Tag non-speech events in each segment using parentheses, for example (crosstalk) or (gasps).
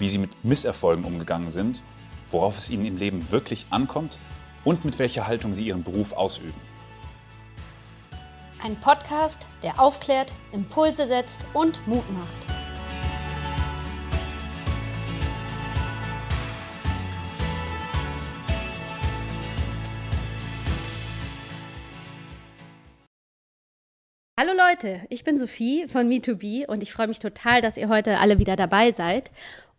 wie Sie mit Misserfolgen umgegangen sind, worauf es Ihnen im Leben wirklich ankommt und mit welcher Haltung Sie Ihren Beruf ausüben. Ein Podcast, der aufklärt, Impulse setzt und Mut macht. Hallo Leute, ich bin Sophie von Me2B und ich freue mich total, dass ihr heute alle wieder dabei seid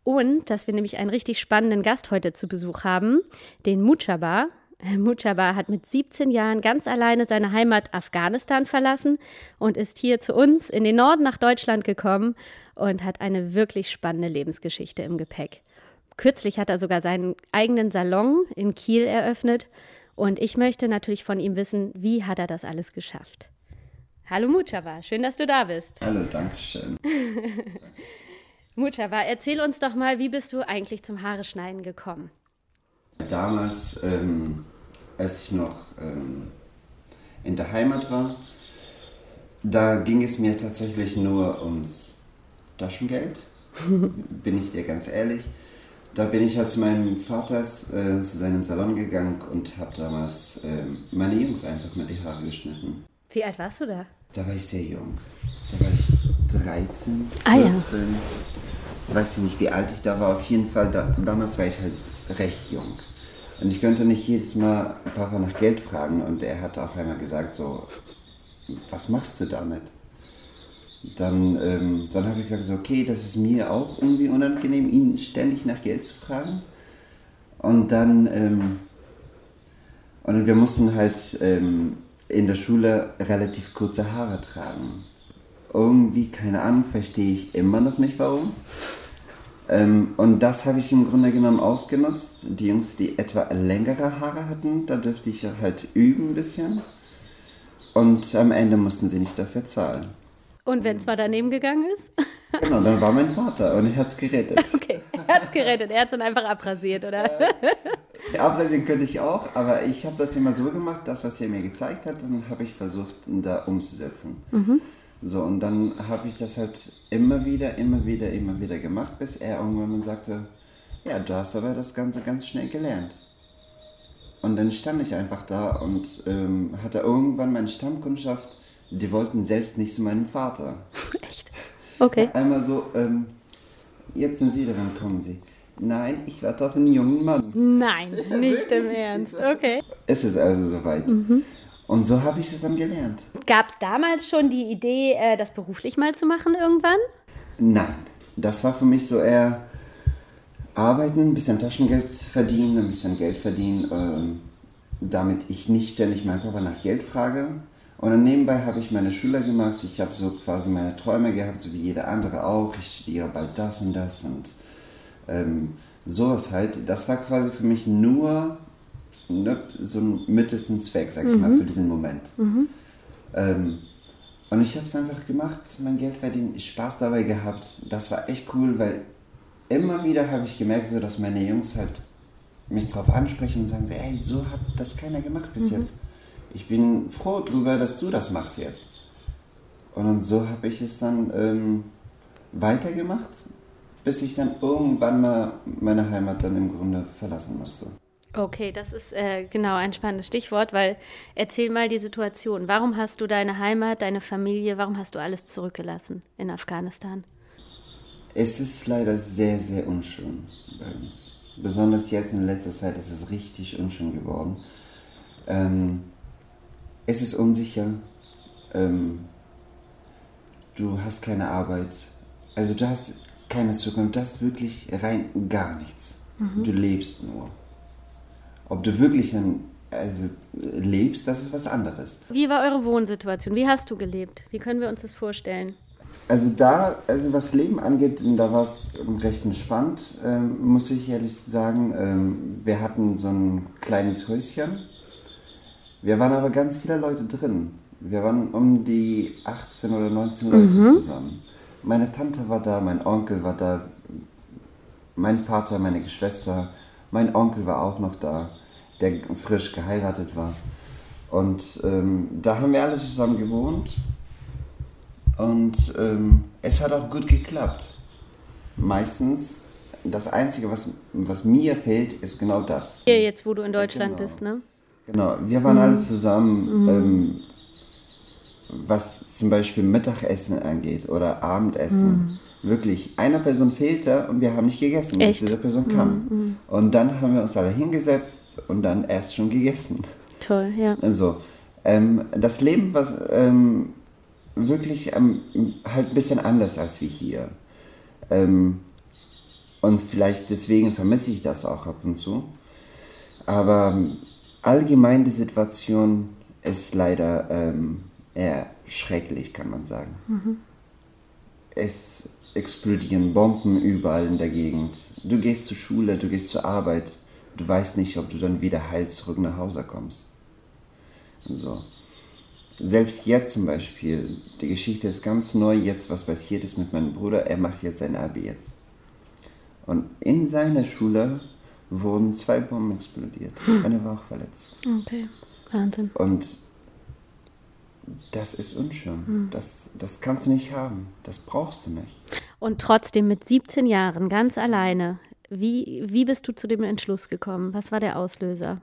und dass wir nämlich einen richtig spannenden Gast heute zu Besuch haben, den Mujaba. (laughs) Mujaba hat mit 17 Jahren ganz alleine seine Heimat Afghanistan verlassen und ist hier zu uns in den Norden nach Deutschland gekommen und hat eine wirklich spannende Lebensgeschichte im Gepäck. Kürzlich hat er sogar seinen eigenen Salon in Kiel eröffnet und ich möchte natürlich von ihm wissen, wie hat er das alles geschafft. Hallo Mujaba, schön, dass du da bist. Hallo, danke (laughs) schön. Mujaba, erzähl uns doch mal, wie bist du eigentlich zum Haare schneiden gekommen? Damals, ähm, als ich noch ähm, in der Heimat war, da ging es mir tatsächlich nur ums Taschengeld, (laughs) bin ich dir ganz ehrlich. Da bin ich halt zu meinem Vater äh, zu seinem Salon gegangen und habe damals äh, meine Jungs einfach mal die Haare geschnitten. Wie alt warst du da? Da war ich sehr jung. Da war ich 13, 14. Ah, ja weiß ich nicht, wie alt ich da war. Auf jeden Fall, da, damals war ich halt recht jung. Und ich könnte nicht jedes Mal Papa nach Geld fragen. Und er hat auch einmal gesagt, so, was machst du damit? Dann, ähm, dann habe ich gesagt, so, okay, das ist mir auch irgendwie unangenehm, ihn ständig nach Geld zu fragen. Und dann, ähm, und wir mussten halt ähm, in der Schule relativ kurze Haare tragen. Irgendwie, keine Ahnung, verstehe ich immer noch nicht warum. Ähm, und das habe ich im Grunde genommen ausgenutzt. Die Jungs, die etwa längere Haare hatten, da dürfte ich halt üben ein bisschen. Und am Ende mussten sie nicht dafür zahlen. Und wenn es mal daneben gegangen ist? (laughs) Genau, dann war mein Vater und er hat es gerettet. (laughs) Okay, er hat es gerettet. Er hat es dann einfach abrasiert, oder? Äh, abrasieren könnte ich auch, aber ich habe das immer so gemacht, das, was er mir gezeigt hat, dann habe ich versucht, da umzusetzen. Mhm. So, und dann habe ich das halt immer wieder, immer wieder, immer wieder gemacht, bis er irgendwann mal sagte, ja, du hast aber das Ganze ganz schnell gelernt. Und dann stand ich einfach da und ähm, hatte irgendwann meine Stammkundschaft, die wollten selbst nicht zu meinem Vater. (laughs) Echt? Okay. Einmal so, ähm, jetzt sind Sie dran, kommen Sie. Nein, ich warte auf einen jungen Mann. Nein, nicht im (laughs) Ernst. Okay. Es ist also soweit. Mhm. Und so habe ich es dann gelernt. Gab es damals schon die Idee, äh, das beruflich mal zu machen irgendwann? Nein, das war für mich so eher arbeiten, ein bisschen Taschengeld verdienen, ein bisschen Geld verdienen, äh, damit ich nicht ständig meinen Papa nach Geld frage. Und dann nebenbei habe ich meine Schüler gemacht. Ich habe so quasi meine Träume gehabt, so wie jeder andere auch. Ich studiere bald das und das und ähm, sowas halt. Das war quasi für mich nur ne, so ein Mittel zum Zweck, sag ich mhm. mal, für diesen Moment. Mhm. Ähm, und ich habe es einfach gemacht, mein Geld verdient, Spaß dabei gehabt. Das war echt cool, weil immer wieder habe ich gemerkt, so, dass meine Jungs halt mich darauf ansprechen und sagen, so, ey, so hat das keiner gemacht bis mhm. jetzt. Ich bin froh darüber, dass du das machst jetzt. Und dann so habe ich es dann ähm, weitergemacht, bis ich dann irgendwann mal meine Heimat dann im Grunde verlassen musste. Okay, das ist äh, genau ein spannendes Stichwort, weil erzähl mal die Situation. Warum hast du deine Heimat, deine Familie, warum hast du alles zurückgelassen in Afghanistan? Es ist leider sehr, sehr unschön bei uns. Besonders jetzt in letzter Zeit ist es richtig unschön geworden. Ähm, es ist unsicher. Ähm, du hast keine Arbeit. Also du hast keine Zukunft. Du hast wirklich rein gar nichts. Mhm. Du lebst nur. Ob du wirklich dann also, lebst, das ist was anderes. Wie war eure Wohnsituation? Wie hast du gelebt? Wie können wir uns das vorstellen? Also da, also was Leben angeht, da war es recht entspannt, ähm, muss ich ehrlich sagen. Ähm, wir hatten so ein kleines Häuschen. Wir waren aber ganz viele Leute drin. Wir waren um die 18 oder 19 Leute mhm. zusammen. Meine Tante war da, mein Onkel war da, mein Vater, meine Geschwister, mein Onkel war auch noch da, der frisch geheiratet war. Und ähm, da haben wir alle zusammen gewohnt und ähm, es hat auch gut geklappt. Meistens, das Einzige, was, was mir fehlt, ist genau das. Hier jetzt, wo du in Deutschland genau. bist, ne? Genau, wir waren mhm. alle zusammen, mhm. ähm, was zum Beispiel Mittagessen angeht oder Abendessen. Mhm. Wirklich, einer Person fehlte und wir haben nicht gegessen, bis diese Person kam. Mhm, mhm. Und dann haben wir uns alle hingesetzt und dann erst schon gegessen. Toll, ja. Also, ähm, das Leben, was ähm, wirklich ähm, halt ein bisschen anders als wie hier. Ähm, und vielleicht deswegen vermisse ich das auch ab und zu. Aber ähm, allgemein die Situation ist leider ähm, eher schrecklich, kann man sagen. Mhm. Es explodieren Bomben überall in der Gegend. Du gehst zur Schule, du gehst zur Arbeit, du weißt nicht, ob du dann wieder heil zurück nach Hause kommst. So selbst jetzt zum Beispiel, die Geschichte ist ganz neu jetzt, was passiert ist mit meinem Bruder. Er macht jetzt sein Abi jetzt. Und in seiner Schule wurden zwei Bomben explodiert. Hm. (gasps) Eine war auch verletzt. Okay, Wahnsinn. Und das ist unschön. Hm. Das, das kannst du nicht haben. Das brauchst du nicht. Und trotzdem mit 17 Jahren ganz alleine, wie, wie bist du zu dem Entschluss gekommen? Was war der Auslöser?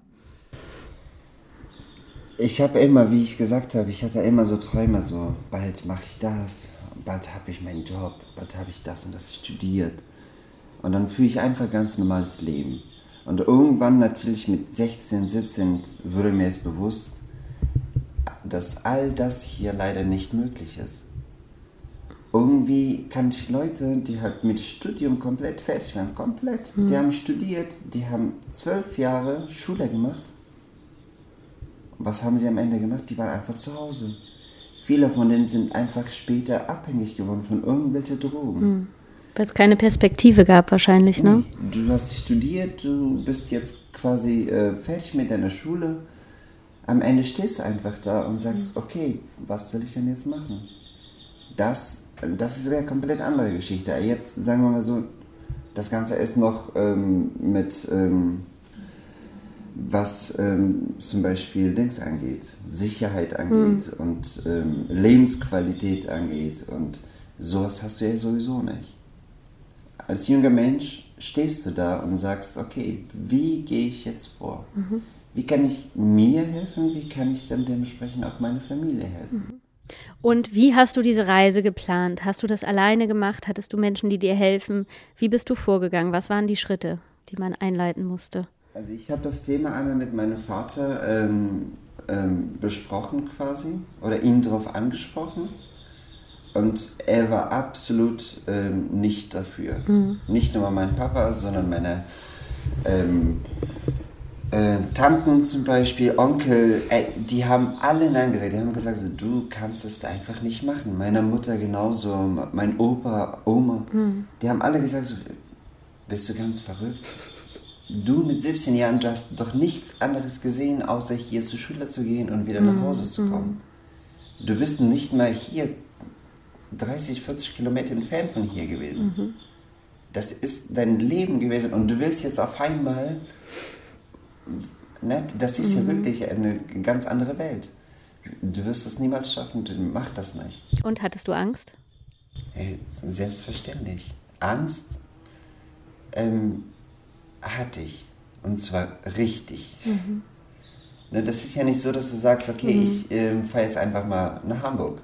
ich habe immer, wie ich gesagt habe, ich hatte immer so Träume, so bald mache ich das, bald habe ich meinen Job, bald habe ich das und das studiert. Und dann führe ich einfach ganz normales Leben. Und irgendwann natürlich mit 16, 17 wurde mir es bewusst, dass all das hier leider nicht möglich ist. Irgendwie kann ich Leute, die halt mit Studium komplett fertig waren, komplett, mhm. die haben studiert, die haben zwölf Jahre Schule gemacht was haben sie am Ende gemacht? Die waren einfach zu Hause. Viele von denen sind einfach später abhängig geworden von irgendwelchen Drogen. Hm. Weil es keine Perspektive gab wahrscheinlich, ne? Du hast studiert, du bist jetzt quasi äh, fertig mit deiner Schule. Am Ende stehst du einfach da und sagst, hm. okay, was soll ich denn jetzt machen? Das, das ist eine komplett andere Geschichte. Jetzt sagen wir mal so, das Ganze ist noch ähm, mit... Ähm, was ähm, zum Beispiel Dings angeht, Sicherheit angeht hm. und ähm, Lebensqualität angeht und sowas hast du ja sowieso nicht. Als junger Mensch stehst du da und sagst, okay, wie gehe ich jetzt vor? Mhm. Wie kann ich mir helfen? Wie kann ich dann dementsprechend auch meiner Familie helfen? Mhm. Und wie hast du diese Reise geplant? Hast du das alleine gemacht? Hattest du Menschen, die dir helfen? Wie bist du vorgegangen? Was waren die Schritte, die man einleiten musste? Also ich habe das Thema einmal mit meinem Vater ähm, ähm, besprochen quasi oder ihn darauf angesprochen und er war absolut ähm, nicht dafür. Mhm. Nicht nur mein Papa, sondern meine ähm, äh, Tanten zum Beispiel, Onkel, äh, die haben alle Nein gesagt. Die haben gesagt, so, du kannst es einfach nicht machen. Meine Mutter genauso, mein Opa, Oma, mhm. die haben alle gesagt, so, bist du ganz verrückt? du mit 17 Jahren, du hast doch nichts anderes gesehen, außer hier zur Schule zu gehen und wieder nach mhm. Hause zu kommen. Du bist nicht mal hier 30, 40 Kilometer entfernt von hier gewesen. Mhm. Das ist dein Leben gewesen und du willst jetzt auf einmal, ne, das ist mhm. ja wirklich eine ganz andere Welt. Du wirst es niemals schaffen, du mach das nicht. Und hattest du Angst? Hey, selbstverständlich. Angst, ähm, hatte ich. Und zwar richtig. Mhm. Ne, das ist ja nicht so, dass du sagst, okay, mhm. ich ähm, fahre jetzt einfach mal nach Hamburg.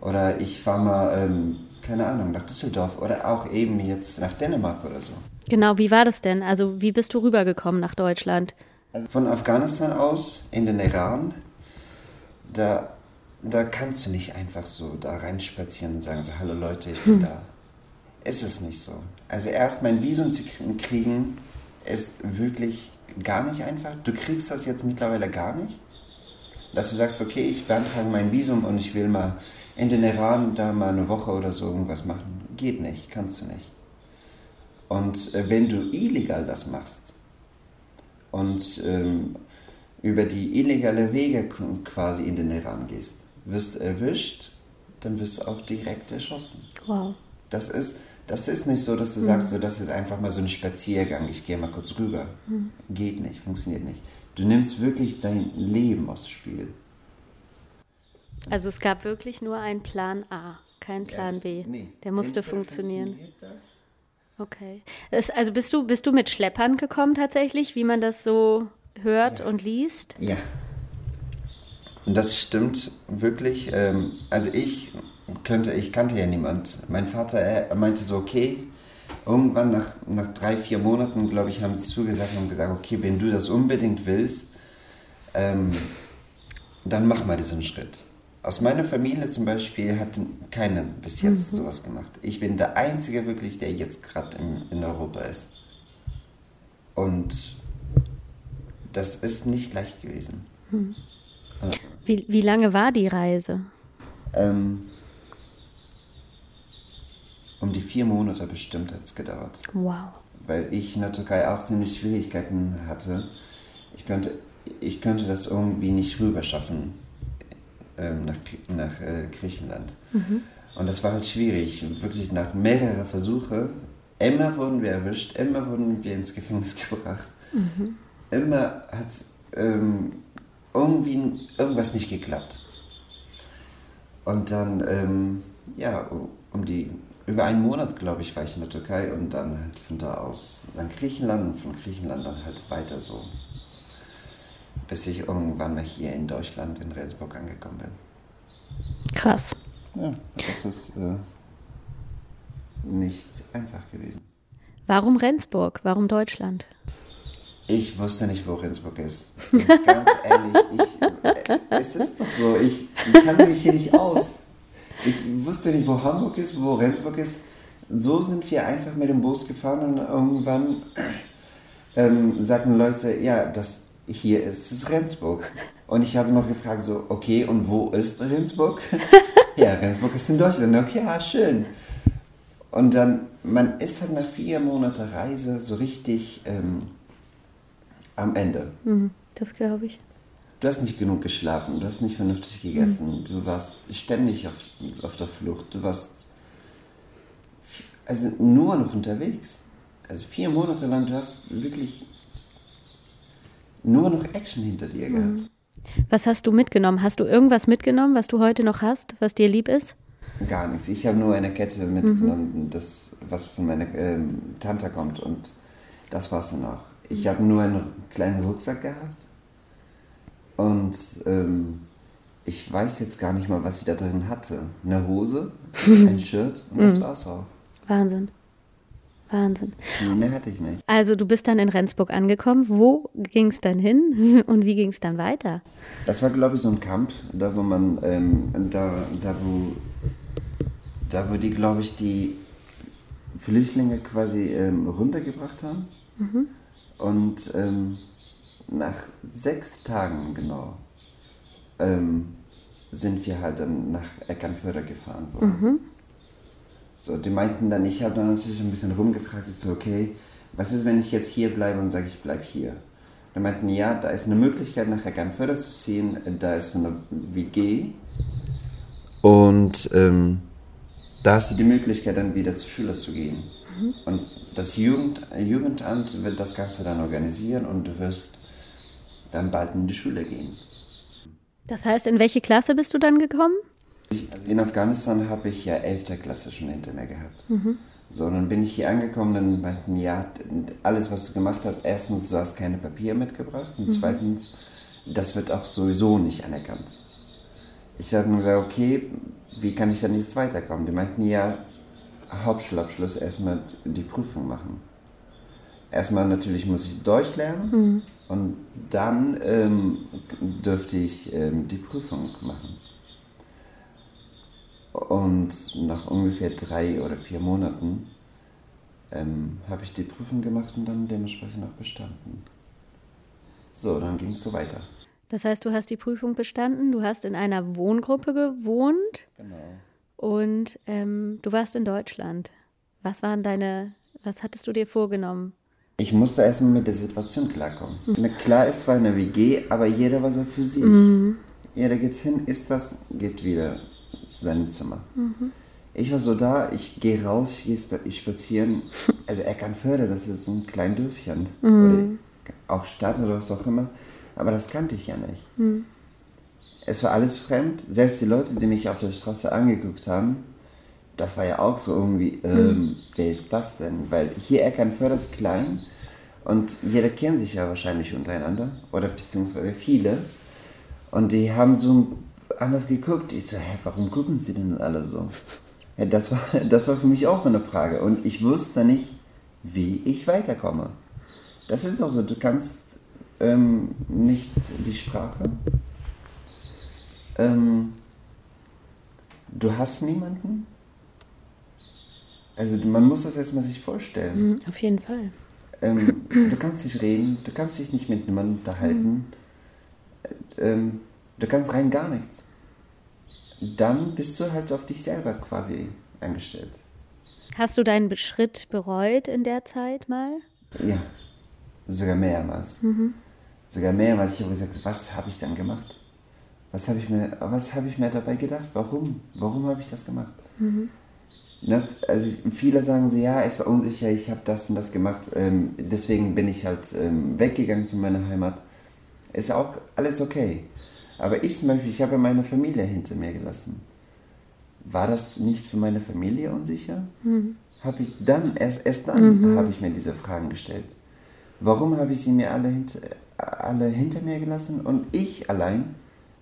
Oder ich fahre mal, ähm, keine Ahnung, nach Düsseldorf. Oder auch eben jetzt nach Dänemark oder so. Genau, wie war das denn? Also wie bist du rübergekommen nach Deutschland? Also von Afghanistan aus in den Iran, da, da kannst du nicht einfach so da reinspazieren und sagen, so, hallo Leute, ich bin hm. (laughs) da. Ist es nicht so. Also erst mein Visum zu kriegen, ist wirklich gar nicht einfach. Du kriegst das jetzt mittlerweile gar nicht. Dass du sagst, okay, ich beantrage mein Visum und ich will mal in den Iran da mal eine Woche oder so irgendwas machen. Geht nicht, kannst du nicht. Und äh, wenn du illegal das machst und ähm, über die illegale Wege quasi in den Iran gehst, wirst du erwischt, dann wirst du auch direkt erschossen. Wow. Das ist, das ist nicht so, dass du mhm. sagst, so, das ist einfach mal so ein Spaziergang, ich gehe mal kurz rüber. Mhm. Geht nicht, funktioniert nicht. Du nimmst wirklich dein Leben aufs Spiel. Also es gab wirklich nur einen Plan A, keinen Plan B. Nee, Der musste funktionieren. Das? Okay. Das, also bist du, bist du mit Schleppern gekommen tatsächlich, wie man das so hört ja. und liest? Ja. Und das stimmt wirklich. Ähm, also ich könnte, ich kannte ja niemand. Mein Vater er meinte so, okay, irgendwann nach, nach drei, vier Monaten, glaube ich, haben sie zugesagt und gesagt, okay, wenn du das unbedingt willst, ähm, dann mach mal diesen Schritt. Aus meiner Familie zum Beispiel hat keiner bis jetzt mhm. sowas gemacht. Ich bin der Einzige wirklich, der jetzt gerade in, in Europa ist. Und das ist nicht leicht gewesen. Mhm. Wie, wie lange war die Reise? Ähm, um die vier Monate bestimmt hat es gedauert. Wow. Weil ich in der Türkei auch ziemlich Schwierigkeiten hatte. Ich könnte, ich könnte das irgendwie nicht rüber schaffen nach, nach äh, Griechenland. Mhm. Und das war halt schwierig. Wirklich nach mehreren Versuchen. Immer wurden wir erwischt, immer wurden wir ins Gefängnis (laughs) gebracht. Mhm. Immer hat ähm, irgendwie irgendwas nicht geklappt. Und dann, ähm, ja, um die über einen Monat, glaube ich, war ich in der Türkei und dann halt von da aus dann Griechenland und von Griechenland dann halt weiter so. Bis ich irgendwann mal hier in Deutschland, in Rendsburg angekommen bin. Krass. Ja, das ist äh, nicht einfach gewesen. Warum Rendsburg? Warum Deutschland? Ich wusste nicht, wo Rendsburg ist. Ganz (laughs) ehrlich, ich, äh, es ist doch so, ich kann mich hier nicht aus. Ich wusste nicht, wo Hamburg ist, wo Rendsburg ist. So sind wir einfach mit dem Bus gefahren und irgendwann ähm, sagten Leute, ja, das hier ist Rendsburg. Und ich habe noch gefragt, so, okay, und wo ist Rendsburg? (laughs) ja, Rendsburg ist in Deutschland. Okay, ja, schön. Und dann, man ist halt nach vier Monaten Reise so richtig ähm, am Ende. Mhm, das glaube ich du hast nicht genug geschlafen, du hast nicht vernünftig gegessen, mhm. du warst ständig auf, auf der Flucht, du warst also nur noch unterwegs. Also vier Monate lang, du hast wirklich nur noch Action hinter dir mhm. gehabt. Was hast du mitgenommen? Hast du irgendwas mitgenommen, was du heute noch hast, was dir lieb ist? Gar nichts. Ich habe nur eine Kette mitgenommen, mhm. das, was von meiner ähm, Tante kommt und das war es dann auch. Ich habe nur einen kleinen Rucksack gehabt und ähm, ich weiß jetzt gar nicht mal, was sie da drin hatte. Eine Hose, (laughs) ein Shirt und das mhm. war's auch. Wahnsinn. Wahnsinn. mehr hatte ich nicht. Also du bist dann in Rendsburg angekommen. Wo ging es dann hin (laughs) und wie ging es dann weiter? Das war, glaube ich, so ein Camp, da wo man, ähm, da, da wo, da wo die, glaube ich, die Flüchtlinge quasi ähm, runtergebracht haben. Mhm. Und ähm, nach sechs Tagen genau ähm, sind wir halt dann nach Eckernförde gefahren worden. Mhm. So, die meinten dann, ich habe dann natürlich ein bisschen rumgefragt, ich so, okay, was ist, wenn ich jetzt hier bleibe und sage, ich bleibe hier? Dann meinten, ja, da ist eine Möglichkeit, nach Eckernförde zu ziehen, da ist eine WG und ähm, da hast du die Möglichkeit, dann wieder zu Schüler zu gehen. Mhm. Und das Jugend, Jugendamt wird das Ganze dann organisieren und du wirst dann bald in die Schule gehen. Das heißt, in welche Klasse bist du dann gekommen? Also in Afghanistan habe ich ja 11. Klasse schon hinter mir gehabt. Mhm. So, dann bin ich hier angekommen, dann meinten, ja, alles, was du gemacht hast, erstens, du hast keine Papiere mitgebracht und mhm. zweitens, das wird auch sowieso nicht anerkannt. Ich habe mir gesagt, okay, wie kann ich dann jetzt weiterkommen? Die meinten, ja, Hauptschulabschluss erstmal die Prüfung machen. Erstmal natürlich muss ich Deutsch lernen mhm. Und dann ähm, dürfte ich ähm, die Prüfung machen. Und nach ungefähr drei oder vier Monaten ähm, habe ich die Prüfung gemacht und dann dementsprechend auch bestanden. So, dann ging es so weiter. Das heißt, du hast die Prüfung bestanden, du hast in einer Wohngruppe gewohnt. Genau. Und ähm, du warst in Deutschland. Was waren deine, was hattest du dir vorgenommen? Ich musste erstmal mit der Situation klarkommen. Mhm. Klar, es war eine WG, aber jeder war so für sich. Mhm. Jeder geht hin, isst was, geht wieder zu seinem Zimmer. Mhm. Ich war so da, ich gehe raus, ich gehe spazieren. (laughs) Also Eckernförde, das ist so ein kleines Dörfchen. Mhm. Oder auch Stadt oder was auch immer. Aber das kannte ich ja nicht. Mhm. Es war alles fremd. Selbst die Leute, die mich auf der Straße angeguckt haben, das war ja auch so irgendwie, ähm, mhm. wer ist das denn? Weil hier Eckernförde ist klein und jeder kennt sich ja wahrscheinlich untereinander oder beziehungsweise viele. Und die haben so anders geguckt. Ich so, hä, warum gucken sie denn alle so? Ja, das, war, das war für mich auch so eine Frage. Und ich wusste nicht, wie ich weiterkomme. Das ist auch so, du kannst ähm, nicht die Sprache. Ähm, du hast niemanden. Also man muss das erstmal sich vorstellen. Mhm, auf jeden Fall. Ähm, du kannst nicht reden, du kannst dich nicht mit jemandem unterhalten. Mhm. Ähm, du kannst rein gar nichts. Dann bist du halt auf dich selber quasi eingestellt. Hast du deinen Schritt bereut in der Zeit mal? Ja, sogar mehrmals. Mhm. Sogar mehrmals. Ich habe gesagt, was habe ich dann gemacht? Was habe ich, mir, hab ich mir dabei gedacht? Warum? Warum habe ich das gemacht? Mhm. Ne? Also viele sagen so, ja, es war unsicher, ich habe das und das gemacht, ähm, deswegen bin ich halt ähm, weggegangen von meiner Heimat. Ist auch alles okay. Aber ich zum Beispiel, ich habe meine Familie hinter mir gelassen. War das nicht für meine Familie unsicher? Mhm. Habe ich dann, erst, erst dann mhm. habe ich mir diese Fragen gestellt. Warum habe ich sie mir alle hinter, alle hinter mir gelassen und ich allein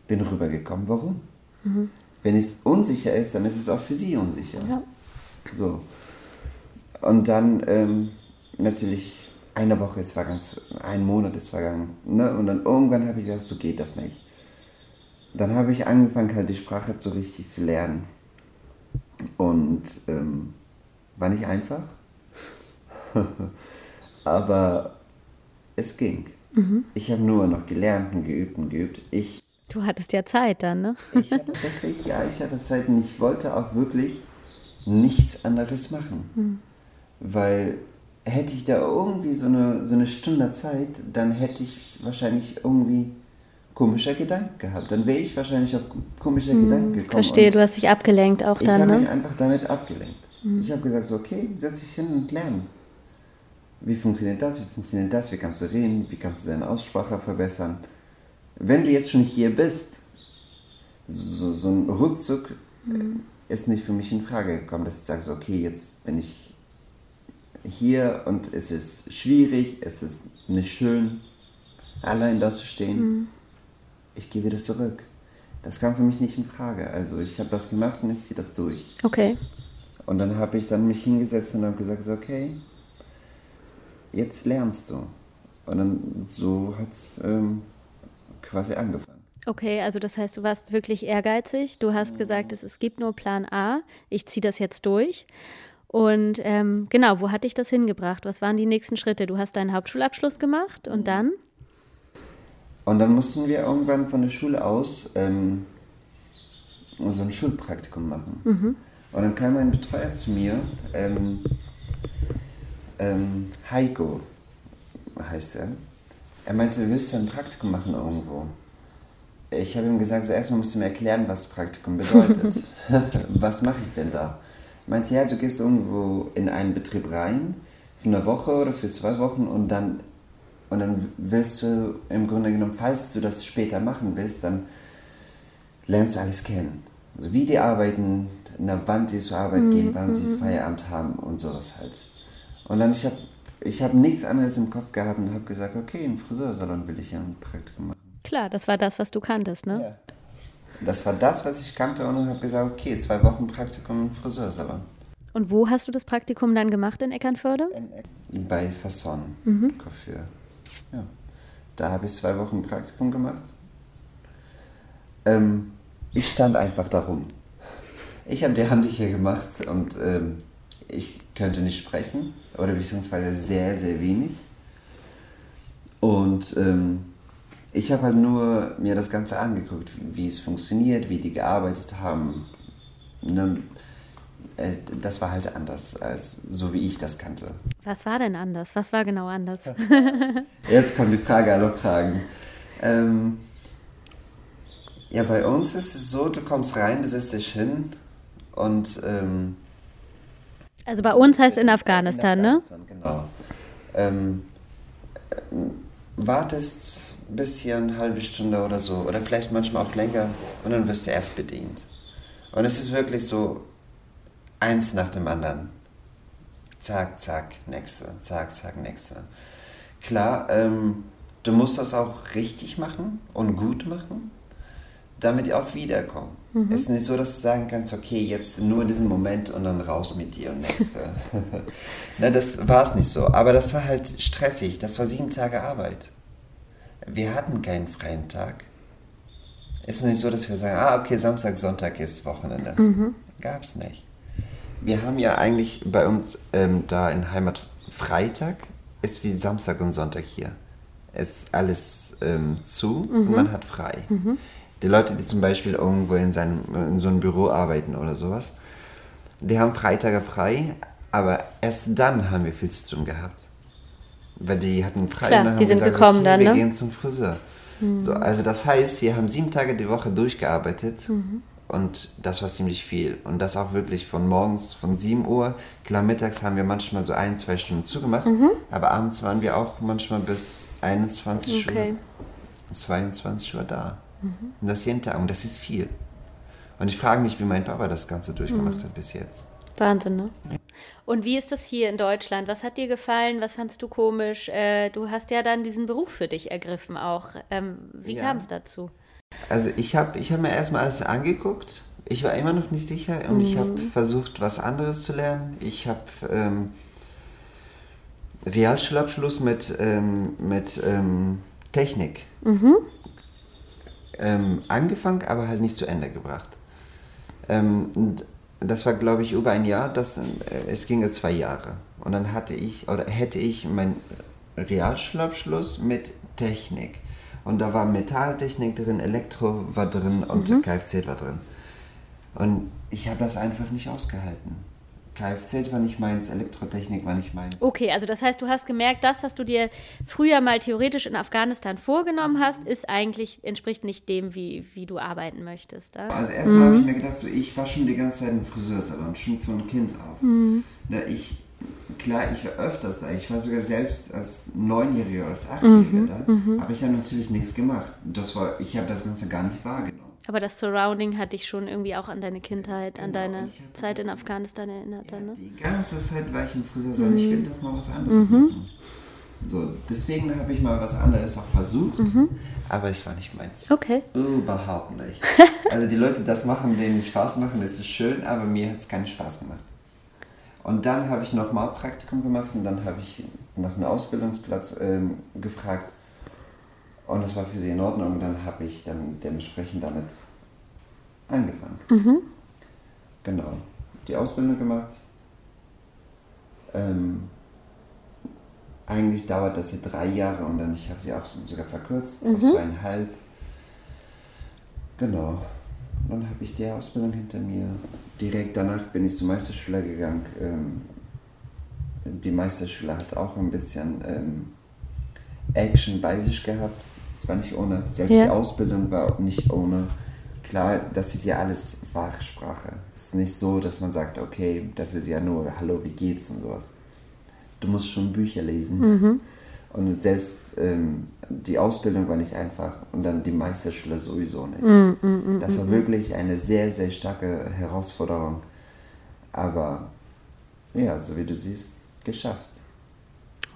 bin rübergekommen? Warum? Mhm. Wenn es unsicher ist, dann ist es auch für sie unsicher. Ja. So. Und dann ähm, natürlich eine Woche ist vergangen, ein Monat ist vergangen. Ne? Und dann irgendwann habe ich gedacht, so geht das nicht. Dann habe ich angefangen, halt die Sprache so richtig zu lernen. Und ähm, war nicht einfach. (laughs) Aber es ging. Mhm. Ich habe nur noch gelernt und geübt und geübt. Ich, du hattest ja Zeit dann, ne? ich hatte tatsächlich, ja, ich hatte Zeit und ich wollte auch wirklich nichts anderes machen. Mhm. Weil hätte ich da irgendwie so eine, so eine Stunde Zeit, dann hätte ich wahrscheinlich irgendwie komischer Gedanken gehabt. Dann wäre ich wahrscheinlich auf komische hm, Gedanken gekommen. Verstehe, du hast dich abgelenkt auch dann, ich ne? Ich habe mich einfach damit abgelenkt. Hm. Ich habe gesagt, so, okay, setz dich hin und lerne. Wie funktioniert das? Wie funktioniert das? Wie kannst du reden? Wie kannst du deine Aussprache verbessern? Wenn du jetzt schon hier bist, so, so ein Rückzug hm. ist nicht für mich in Frage gekommen, dass ich sage, so, okay, jetzt bin ich hier und es ist schwierig, es ist nicht schön, allein da zu stehen. Ich gehe wieder zurück. Das kam für mich nicht in Frage. Also ich habe das gemacht und ich ziehe das durch. Okay. Und dann habe ich dann mich hingesetzt und habe gesagt, okay, jetzt lernst du. Und dann so hat es ähm, quasi angefangen. Okay, also das heißt, du warst wirklich ehrgeizig. Du hast mhm. gesagt, es, es gibt nur Plan A. Ich ziehe das jetzt durch. Und ähm, genau, wo hat dich das hingebracht? Was waren die nächsten Schritte? Du hast deinen Hauptschulabschluss gemacht und mhm. dann? Und dann mussten wir irgendwann von der Schule aus ähm, so ein Schulpraktikum machen. Mhm. Und dann kam ein Betreuer zu mir, ähm, ähm, Heiko heißt er. Er meinte, willst du ein Praktikum machen irgendwo? Ich habe ihm gesagt, so erstmal musst du mir erklären, was Praktikum bedeutet. (laughs) was mache ich denn da? Er meinte, ja, du gehst irgendwo in einen Betrieb rein, für eine Woche oder für zwei Wochen und dann und dann wirst du im Grunde genommen, falls du das später machen willst, dann lernst du alles kennen. Also wie die arbeiten, in der Wand, die zur Arbeit mhm. gehen, wann sie mhm. Feierabend haben und sowas halt. Und dann, ich habe ich hab nichts anderes im Kopf gehabt und habe gesagt, okay, im Friseursalon will ich ja ein Praktikum machen. Klar, das war das, was du kanntest, ne? Ja. Das war das, was ich kannte und habe gesagt, okay, zwei Wochen Praktikum im Friseursalon. Und wo hast du das Praktikum dann gemacht in Eckernförde? In, bei Fasson, mhm. Coiffeur. Ja. Da habe ich zwei Wochen Praktikum gemacht. Ähm, ich stand einfach darum. Ich habe die Hand hier gemacht und ähm, ich könnte nicht sprechen oder beziehungsweise sehr, sehr wenig. Und ähm, Ich habe halt nur mir das Ganze angeguckt, wie es funktioniert, wie die gearbeitet haben. Ne? Äh, das war halt anders, als so wie ich das kannte. Was war denn anders? Was war genau anders? (laughs) Jetzt kommt die Frage aller Fragen. Ähm, ja, bei uns ist es so, du kommst rein, du setzt dich hin und... Ähm, also bei uns heißt in Afghanistan, in Afghanistan ne? Genau. Ähm, wartest ein bisschen, eine halbe Stunde oder so, oder vielleicht manchmal auch länger, und dann wirst du erst bedient. Und es ist wirklich so, eins nach dem anderen. Zack, zack, nächste, zack, zack, nächste. Klar, ähm, du musst das auch richtig machen und gut machen, damit die auch wiederkommen. Mhm. Es ist nicht so, dass du sagen kannst, okay, jetzt nur in diesem Moment und dann raus mit dir und nächste. (laughs) Na, das war es nicht so. Aber das war halt stressig. Das war sieben Tage Arbeit. Wir hatten keinen freien Tag. Es ist nicht so, dass wir sagen, ah, okay, Samstag, Sonntag ist Wochenende. Mhm. Gab es nicht. Wir haben ja eigentlich bei uns ähm, da in Heimat Freitag ist wie Samstag und Sonntag hier. Es ist alles ähm, zu mhm. und man hat frei. Mhm. Die Leute, die zum Beispiel irgendwo in, seinem, in so einem Büro arbeiten oder sowas, die haben Freitage frei, aber erst dann haben wir viel zu tun gehabt. Weil die hatten frei Klar, und dann die haben sind gesagt, gekommen okay, dann, wir ne? gehen zum Friseur. Mhm. So, also das heißt, wir haben sieben Tage die Woche durchgearbeitet mhm. Und das war ziemlich viel. Und das auch wirklich von morgens von 7 Uhr, klar mittags haben wir manchmal so ein, zwei Stunden zugemacht, mhm. aber abends waren wir auch manchmal bis 21 okay. Uhr, 22 Uhr da. Mhm. Und das jeden Tag. Und das ist viel. Und ich frage mich, wie mein Papa das Ganze durchgemacht mhm. hat bis jetzt. Wahnsinn, ne? Und wie ist das hier in Deutschland? Was hat dir gefallen? Was fandst du komisch? Äh, du hast ja dann diesen Beruf für dich ergriffen auch. Ähm, wie ja. kam es dazu? Also ich habe ich hab mir erstmal alles angeguckt. Ich war immer noch nicht sicher und mhm. ich habe versucht, was anderes zu lernen. Ich habe ähm, Realschulabschluss mit, ähm, mit ähm, Technik. Mhm ähm, angefangen, aber halt nicht zu Ende gebracht. Ähm, und das war, glaube ich, über ein Jahr. Das, äh, es ging zwei Jahre. Und dann hatte ich, oder hätte ich meinen Realschulabschluss mit Technik. Und da war Metalltechnik drin, Elektro war drin und mhm. Kfz war drin. Und ich habe das einfach nicht ausgehalten. Kfz war nicht meins, Elektrotechnik war nicht meins. Okay, also das heißt, du hast gemerkt, das, was du dir früher mal theoretisch in Afghanistan vorgenommen hast, ist eigentlich, entspricht nicht dem, wie, wie du arbeiten möchtest. Da? Also erstmal mhm. habe ich mir gedacht, so, ich war schon die ganze Zeit im Friseursalon, schon von Kind auf. Mhm. Na, ich, klar, ich war öfters da. Ich war sogar selbst als Neunjähriger, als Achtjähriger mhm. da. Mhm. Aber ich habe natürlich nichts gemacht. Das war, ich habe das Ganze gar nicht wahrgenommen. Aber das Surrounding hat dich schon irgendwie auch an deine Kindheit, genau, an deine Zeit in Afghanistan erinnert. Ja, ne? Die ganze Zeit war ich im Friseursalon, mhm. ich will doch mal was anderes mhm. machen. So, deswegen habe ich mal was anderes auch versucht, mhm. aber es war nicht meins. Okay. Überhaupt nicht. (laughs) also die Leute das machen, denen Spaß machen, das ist schön, aber mir hat es keinen Spaß gemacht. Und dann habe ich nochmal Praktikum gemacht und dann habe ich nach einem Ausbildungsplatz ähm, gefragt, und das war für sie in Ordnung. Und dann habe ich dann dementsprechend damit angefangen. Mhm. Genau. Die Ausbildung gemacht. Ähm, eigentlich dauert das hier drei Jahre und dann, ich habe sie auch sogar verkürzt, mhm. auf zweieinhalb. Genau. Dann habe ich die Ausbildung hinter mir. Direkt danach bin ich zum Meisterschüler gegangen. Ähm, die Meisterschüler hat auch ein bisschen ähm, Action bei sich gehabt. Es war nicht ohne. Selbst ja. die Ausbildung war nicht ohne. Klar, das ist ja alles Fachsprache. Es ist nicht so, dass man sagt, okay, das ist ja nur Hallo, wie geht's und sowas. Du musst schon Bücher lesen. Mhm. Und selbst ähm, die Ausbildung war nicht einfach und dann die Meisterschule sowieso nicht. Mm, mm, mm, das war wirklich eine sehr, sehr starke Herausforderung. Aber ja, so wie du siehst, geschafft.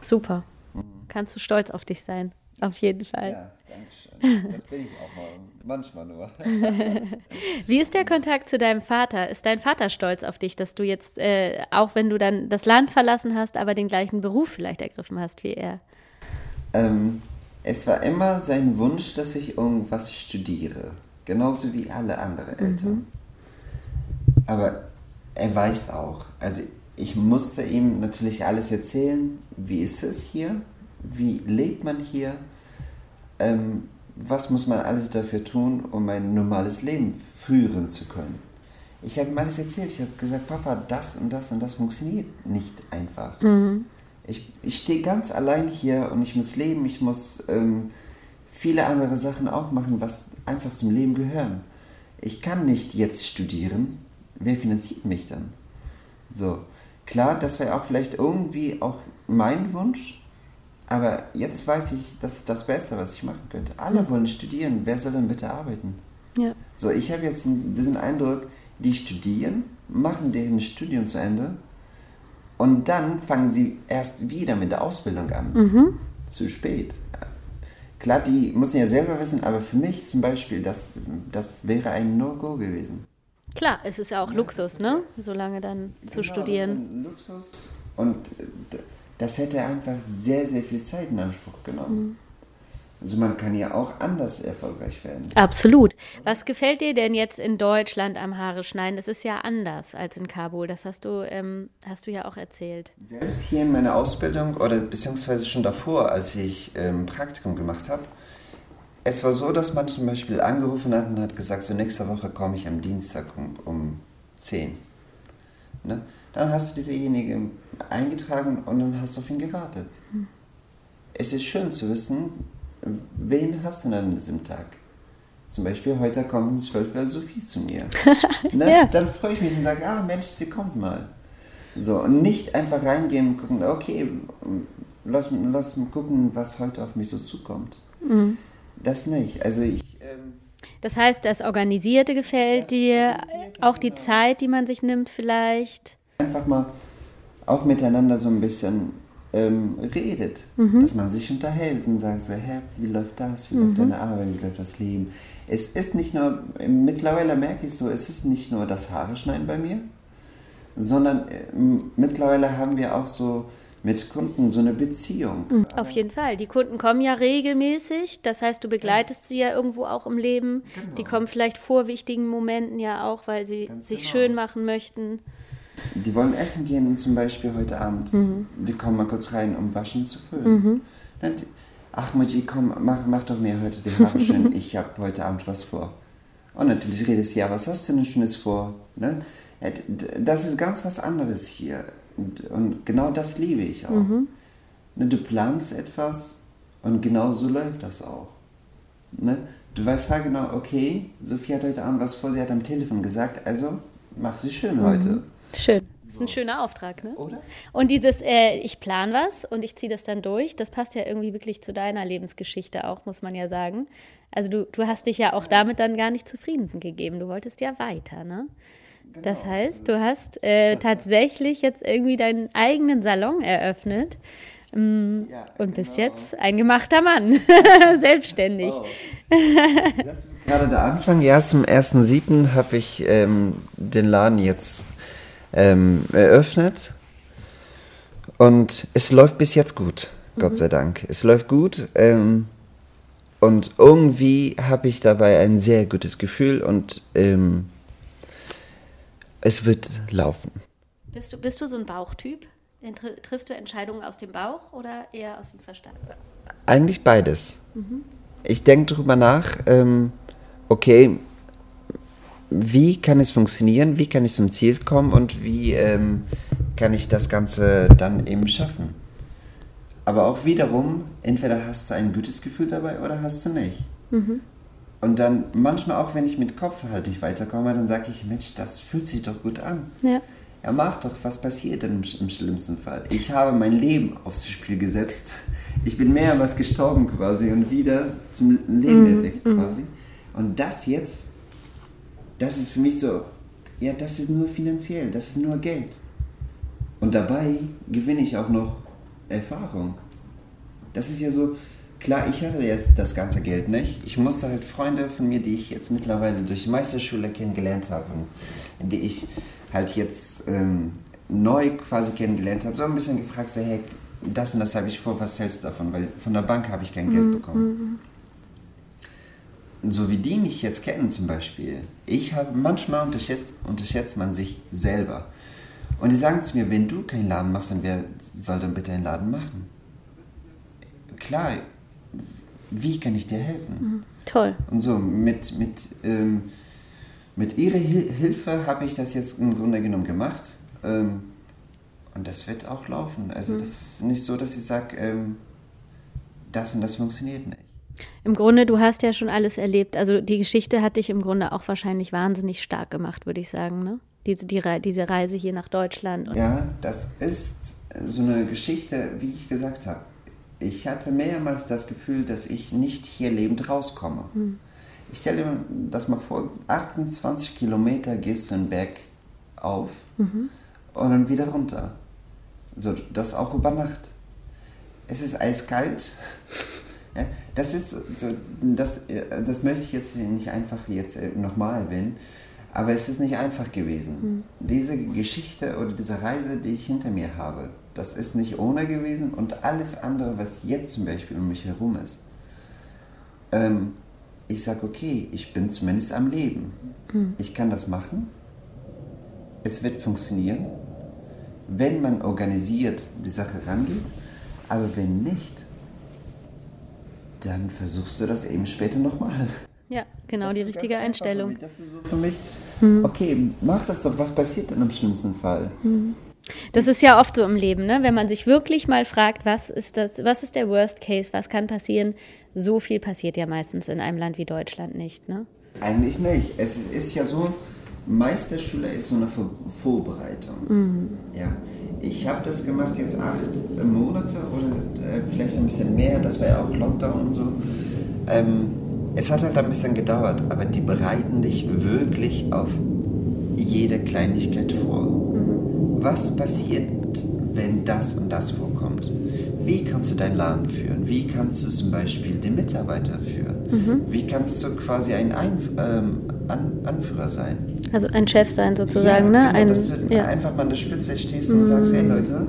Super. Mhm. Kannst du stolz auf dich sein. Auf jeden Fall. Ja, danke schön. (laughs) Das bin ich auch mal, manchmal nur. (laughs) Wie ist der Kontakt zu deinem Vater? Ist dein Vater stolz auf dich, dass du jetzt, äh, auch wenn du dann das Land verlassen hast, aber den gleichen Beruf vielleicht ergriffen hast wie er? Ähm, es war immer sein Wunsch, dass ich irgendwas studiere. Genauso wie alle anderen Eltern. Mhm. Aber er weiß auch. Also ich musste ihm natürlich alles erzählen, wie ist es hier, wie lebt man hier. Ähm, was muss man alles dafür tun, um ein normales Leben führen zu können? Ich habe ihm alles erzählt. Ich habe gesagt, Papa, das und das und das funktioniert nicht einfach. Mhm. Ich, ich stehe ganz allein hier und ich muss leben, ich muss ähm, viele andere Sachen auch machen, was einfach zum Leben gehören. Ich kann nicht jetzt studieren. Wer finanziert mich dann? So, klar, das wäre auch vielleicht irgendwie auch mein Wunsch, aber jetzt weiß ich, das ist das Beste, was ich machen könnte. Alle wollen studieren, wer soll denn bitte arbeiten? Ja. So, ich habe jetzt diesen Eindruck, die studieren, machen deren Studium zu Ende und dann fangen sie erst wieder mit der Ausbildung an. Mhm. Zu spät. Klar, die müssen ja selber wissen, aber für mich zum Beispiel, das, das wäre ein No-Go gewesen. Klar, es ist ja auch ja, Luxus, ne? Solange dann genau, zu studieren. Das ist ein Luxus und das hätte einfach sehr, sehr viel Zeit in Anspruch genommen. Mhm. Also man kann ja auch anders erfolgreich werden. Absolut. Was gefällt dir denn jetzt in Deutschland am Haare schneiden? Das ist ja anders als in Kabul. Das hast du, ähm, hast du ja auch erzählt. Selbst hier in meiner Ausbildung oder beziehungsweise schon davor, als ich ähm, Praktikum gemacht habe, es war so, dass man zum Beispiel angerufen hat und hat gesagt, so nächste Woche komme ich am Dienstag um, um 10. Ne? Dann hast du diesejenige eingetragen und dann hast du auf ihn gewartet. Hm. Es ist schön zu wissen, wen hast du denn an diesem Tag? Zum Beispiel, heute kommt 12 Uhr Sophie zu mir. (laughs) ne? ja. Dann freue ich mich und sage, ah Mensch, sie kommt mal. So, und nicht einfach reingehen und gucken, okay, lass, lass mal gucken, was heute auf mich so zukommt. Mhm. Das nicht. Also ich. Ähm, das heißt, das Organisierte gefällt das dir, auch die Zeit, die man sich nimmt, vielleicht. Einfach mal auch miteinander so ein bisschen ähm, redet, mhm. dass man sich unterhält und sagt so, hä, wie läuft das, wie mhm. läuft deine Arbeit, wie läuft das Leben. Es ist nicht nur, mittlerweile merke ich so, es ist nicht nur das Haare schneiden bei mir, sondern äh, mittlerweile haben wir auch so mit Kunden so eine Beziehung. Mhm, auf jeden Fall. Die Kunden kommen ja regelmäßig. Das heißt, du begleitest ja. sie ja irgendwo auch im Leben. Genau. Die kommen vielleicht vor wichtigen Momenten ja auch, weil sie Ganz sich genau. schön machen möchten. Die wollen essen gehen, zum Beispiel heute Abend. Mhm. Die kommen mal kurz rein, um Waschen zu füllen. Mhm. Ach, Mutti, komm, mach, mach doch mir heute die Haare schön. (laughs) ich habe heute Abend was vor. Und natürlich redest du, ja, was hast du denn Schönes vor? Ne? Das ist ganz was anderes hier. Und, und genau das liebe ich auch. Mhm. Ne, du planst etwas und genau so läuft das auch. Ne? Du weißt halt genau, okay, Sophie hat heute Abend was vor, sie hat am Telefon gesagt, also mach sie schön heute. Schön. Das ist ein schöner Auftrag, ne? Oder? Und dieses, äh, ich plan was und ich ziehe das dann durch, das passt ja irgendwie wirklich zu deiner Lebensgeschichte auch, muss man ja sagen. Also du, du hast dich ja auch damit dann gar nicht zufrieden gegeben. Du wolltest ja weiter, ne? Genau. Das heißt, du hast äh, (laughs) tatsächlich jetzt irgendwie deinen eigenen Salon eröffnet. Mm, ja, und bis genau. jetzt ein gemachter Mann, (laughs) selbstständig. Oh. (laughs) Das ist gerade der Anfang. Ja, zum 1.7. habe ich ähm, den Laden jetzt ähm, eröffnet. Und es läuft bis jetzt gut, mhm. Gott sei Dank. Es läuft gut. Ähm, und irgendwie habe ich dabei ein sehr gutes Gefühl und ähm, es wird laufen. Bist du, bist du so ein Bauchtyp? Triffst du Entscheidungen aus dem Bauch oder eher aus dem Verstand? Eigentlich beides. Mhm. Ich denke darüber nach, ähm, okay, wie kann es funktionieren, wie kann ich zum Ziel kommen und wie ähm, kann ich das Ganze dann eben schaffen. Aber auch wiederum, entweder hast du ein gutes Gefühl dabei oder hast du nicht. Mhm. Und dann manchmal auch, wenn ich mit Kopf halt nicht weiterkomme, dann sage ich, Mensch, das fühlt sich doch gut an. Ja. Ja, mach doch, was passiert denn im, im schlimmsten Fall? Ich habe mein Leben aufs Spiel gesetzt. Ich bin mehrmals gestorben quasi und wieder zum Leben mhm. erweckt mhm. quasi. Und das jetzt das ist für mich so, ja, das ist nur finanziell, das ist nur Geld. Und dabei gewinne ich auch noch Erfahrung. Das ist ja so, klar, ich hatte jetzt das ganze Geld nicht. Ich musste halt Freunde von mir, die ich jetzt mittlerweile durch Meisterschule kennengelernt habe, die ich halt jetzt ähm, neu quasi kennengelernt habe, so ein bisschen gefragt, so, hey, das und das habe ich vor, was hältst du davon? Weil von der Bank habe ich kein Geld mhm, bekommen. Mhm so wie die mich jetzt kennen zum Beispiel, ich habe manchmal unterschätzt, unterschätzt man sich selber. Und die sagen zu mir, wenn du keinen Laden machst, dann wer soll dann bitte einen Laden machen? Klar, wie kann ich dir helfen? Mhm. Toll. Und so mit, mit, ähm, mit ihrer Hil Hilfe habe ich das jetzt im Grunde genommen gemacht. Ähm, und das wird auch laufen. Also mhm. das ist nicht so, dass ich sage, ähm, das und das funktioniert nicht. Im Grunde, du hast ja schon alles erlebt. Also die Geschichte hat dich im Grunde auch wahrscheinlich wahnsinnig stark gemacht, würde ich sagen, ne? Diese, die, diese Reise hier nach Deutschland. ja, das ist so eine Geschichte, wie ich gesagt habe. Ich hatte mehrmals das Gefühl, dass ich nicht hier lebend rauskomme. Hm. Ich stelle mir das mal vor, 28 Kilometer gehst du einen Berg auf mhm. und dann wieder runter. So, das auch über Nacht. Es ist eiskalt. Das ist so, das, das möchte ich jetzt nicht einfach jetzt äh, nochmal erwähnen, aber es ist nicht einfach gewesen. Mhm. Diese Geschichte oder diese Reise, die ich hinter mir habe, das ist nicht ohne gewesen und alles andere, was jetzt zum Beispiel um mich herum ist. Ähm, ich sage, okay, ich bin zumindest am Leben. Mhm. Ich kann das machen. Es wird funktionieren, wenn man organisiert die Sache rangeht. Aber wenn nicht, dann versuchst du das eben später nochmal. Ja, genau, das die richtige Einstellung. Das ist so für mich, mhm. okay, mach das doch, was passiert denn im schlimmsten Fall? Mhm. Das ist ja oft so im Leben, ne? wenn man sich wirklich mal fragt, was ist, das, was ist der Worst Case, was kann passieren, so viel passiert ja meistens in einem Land wie Deutschland nicht. Ne? Eigentlich nicht. Es ist ja so, Meisterschule ist so eine Vor Vorbereitung. Mhm. Ja. Ich habe das gemacht jetzt acht Monate ein bisschen mehr, das war ja auch Lockdown und so. Ähm, es hat halt ein bisschen gedauert, aber die bereiten dich wirklich auf jede Kleinigkeit vor. Mhm. Was passiert, wenn das und das vorkommt? Wie kannst du deinen Laden führen? Wie kannst du zum Beispiel den Mitarbeiter führen? Mhm. Wie kannst du quasi ein Einf ähm, An Anführer sein? Also ein Chef sein sozusagen, ja, ne? Genau, ein, dass du ja. einfach mal an der Spitze stehst und mhm. sagst, hey Leute,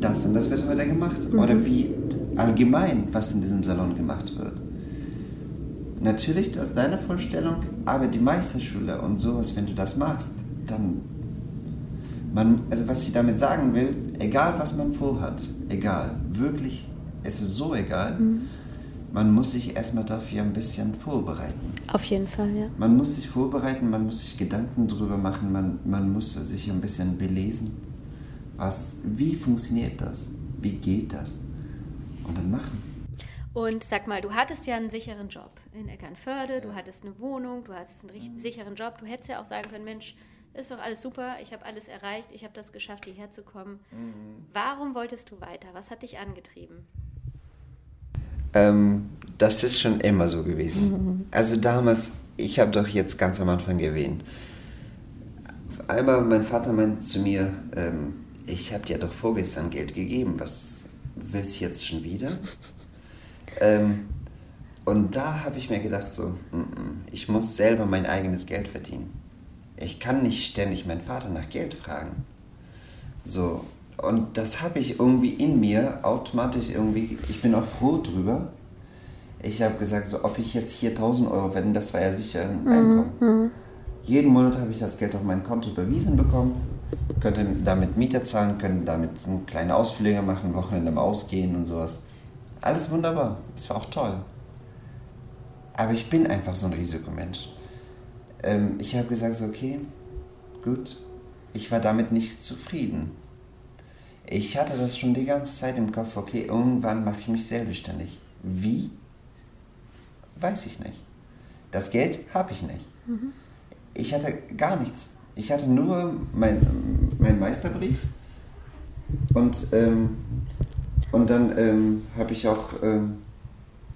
das und das wird heute gemacht. Mhm. Oder wie allgemein, was in diesem Salon gemacht wird. Natürlich, das ist deine Vorstellung, aber die Meisterschule und sowas, wenn du das machst, dann, man, also was ich damit sagen will, egal was man vorhat, egal, wirklich, es ist so egal, mhm man muss sich erstmal dafür ein bisschen vorbereiten. Auf jeden Fall, ja. Man muss sich vorbereiten, man muss sich Gedanken darüber machen, man, man muss sich ein bisschen belesen. Was, wie funktioniert das? Wie geht das? Und dann machen. Und sag mal, du hattest ja einen sicheren Job in Eckernförde, du hattest eine Wohnung, du hattest einen richtig sicheren Job. Du hättest ja auch sagen können, Mensch, ist doch alles super, ich habe alles erreicht, ich habe das geschafft, hierher zu kommen. Mhm. Warum wolltest du weiter? Was hat dich angetrieben? Ähm, das ist schon immer so gewesen. Mhm. (laughs) Also damals, ich habe doch jetzt ganz am Anfang erwähnt. Einmal mein Vater meinte zu mir, ähm, ich habe dir doch vorgestern Geld gegeben, was willst jetzt schon wieder? ähm, und da habe ich mir gedacht, so, mm, mm, ich muss selber mein eigenes Geld verdienen. Ich kann nicht ständig meinen Vater nach Geld fragen. So, und das habe ich irgendwie in mir automatisch irgendwie, ich bin auch froh drüber. Ich habe gesagt, so, ob ich jetzt hier 1000 Euro verdiene, das war ja sicher ein mhm. Einkommen. Mhm. Jeden Monat habe ich das Geld auf mein Konto überwiesen bekommen, könnte damit Mieter zahlen, könnte damit kleine Ausflüge machen, Wochenende im Ausgehen und sowas. Alles wunderbar. Es war auch toll. Aber ich bin einfach so ein Risikomensch. Ähm, ich habe gesagt, so, okay, gut. Ich war damit nicht zufrieden ich hatte das schon die ganze Zeit im Kopf, okay, irgendwann mache ich mich selbstständig. Wie? Weiß ich nicht. Das Geld habe ich nicht. Mhm. Ich hatte gar nichts. Ich hatte nur meinen mein Meisterbrief und, ähm, und dann ähm, habe ich auch ähm,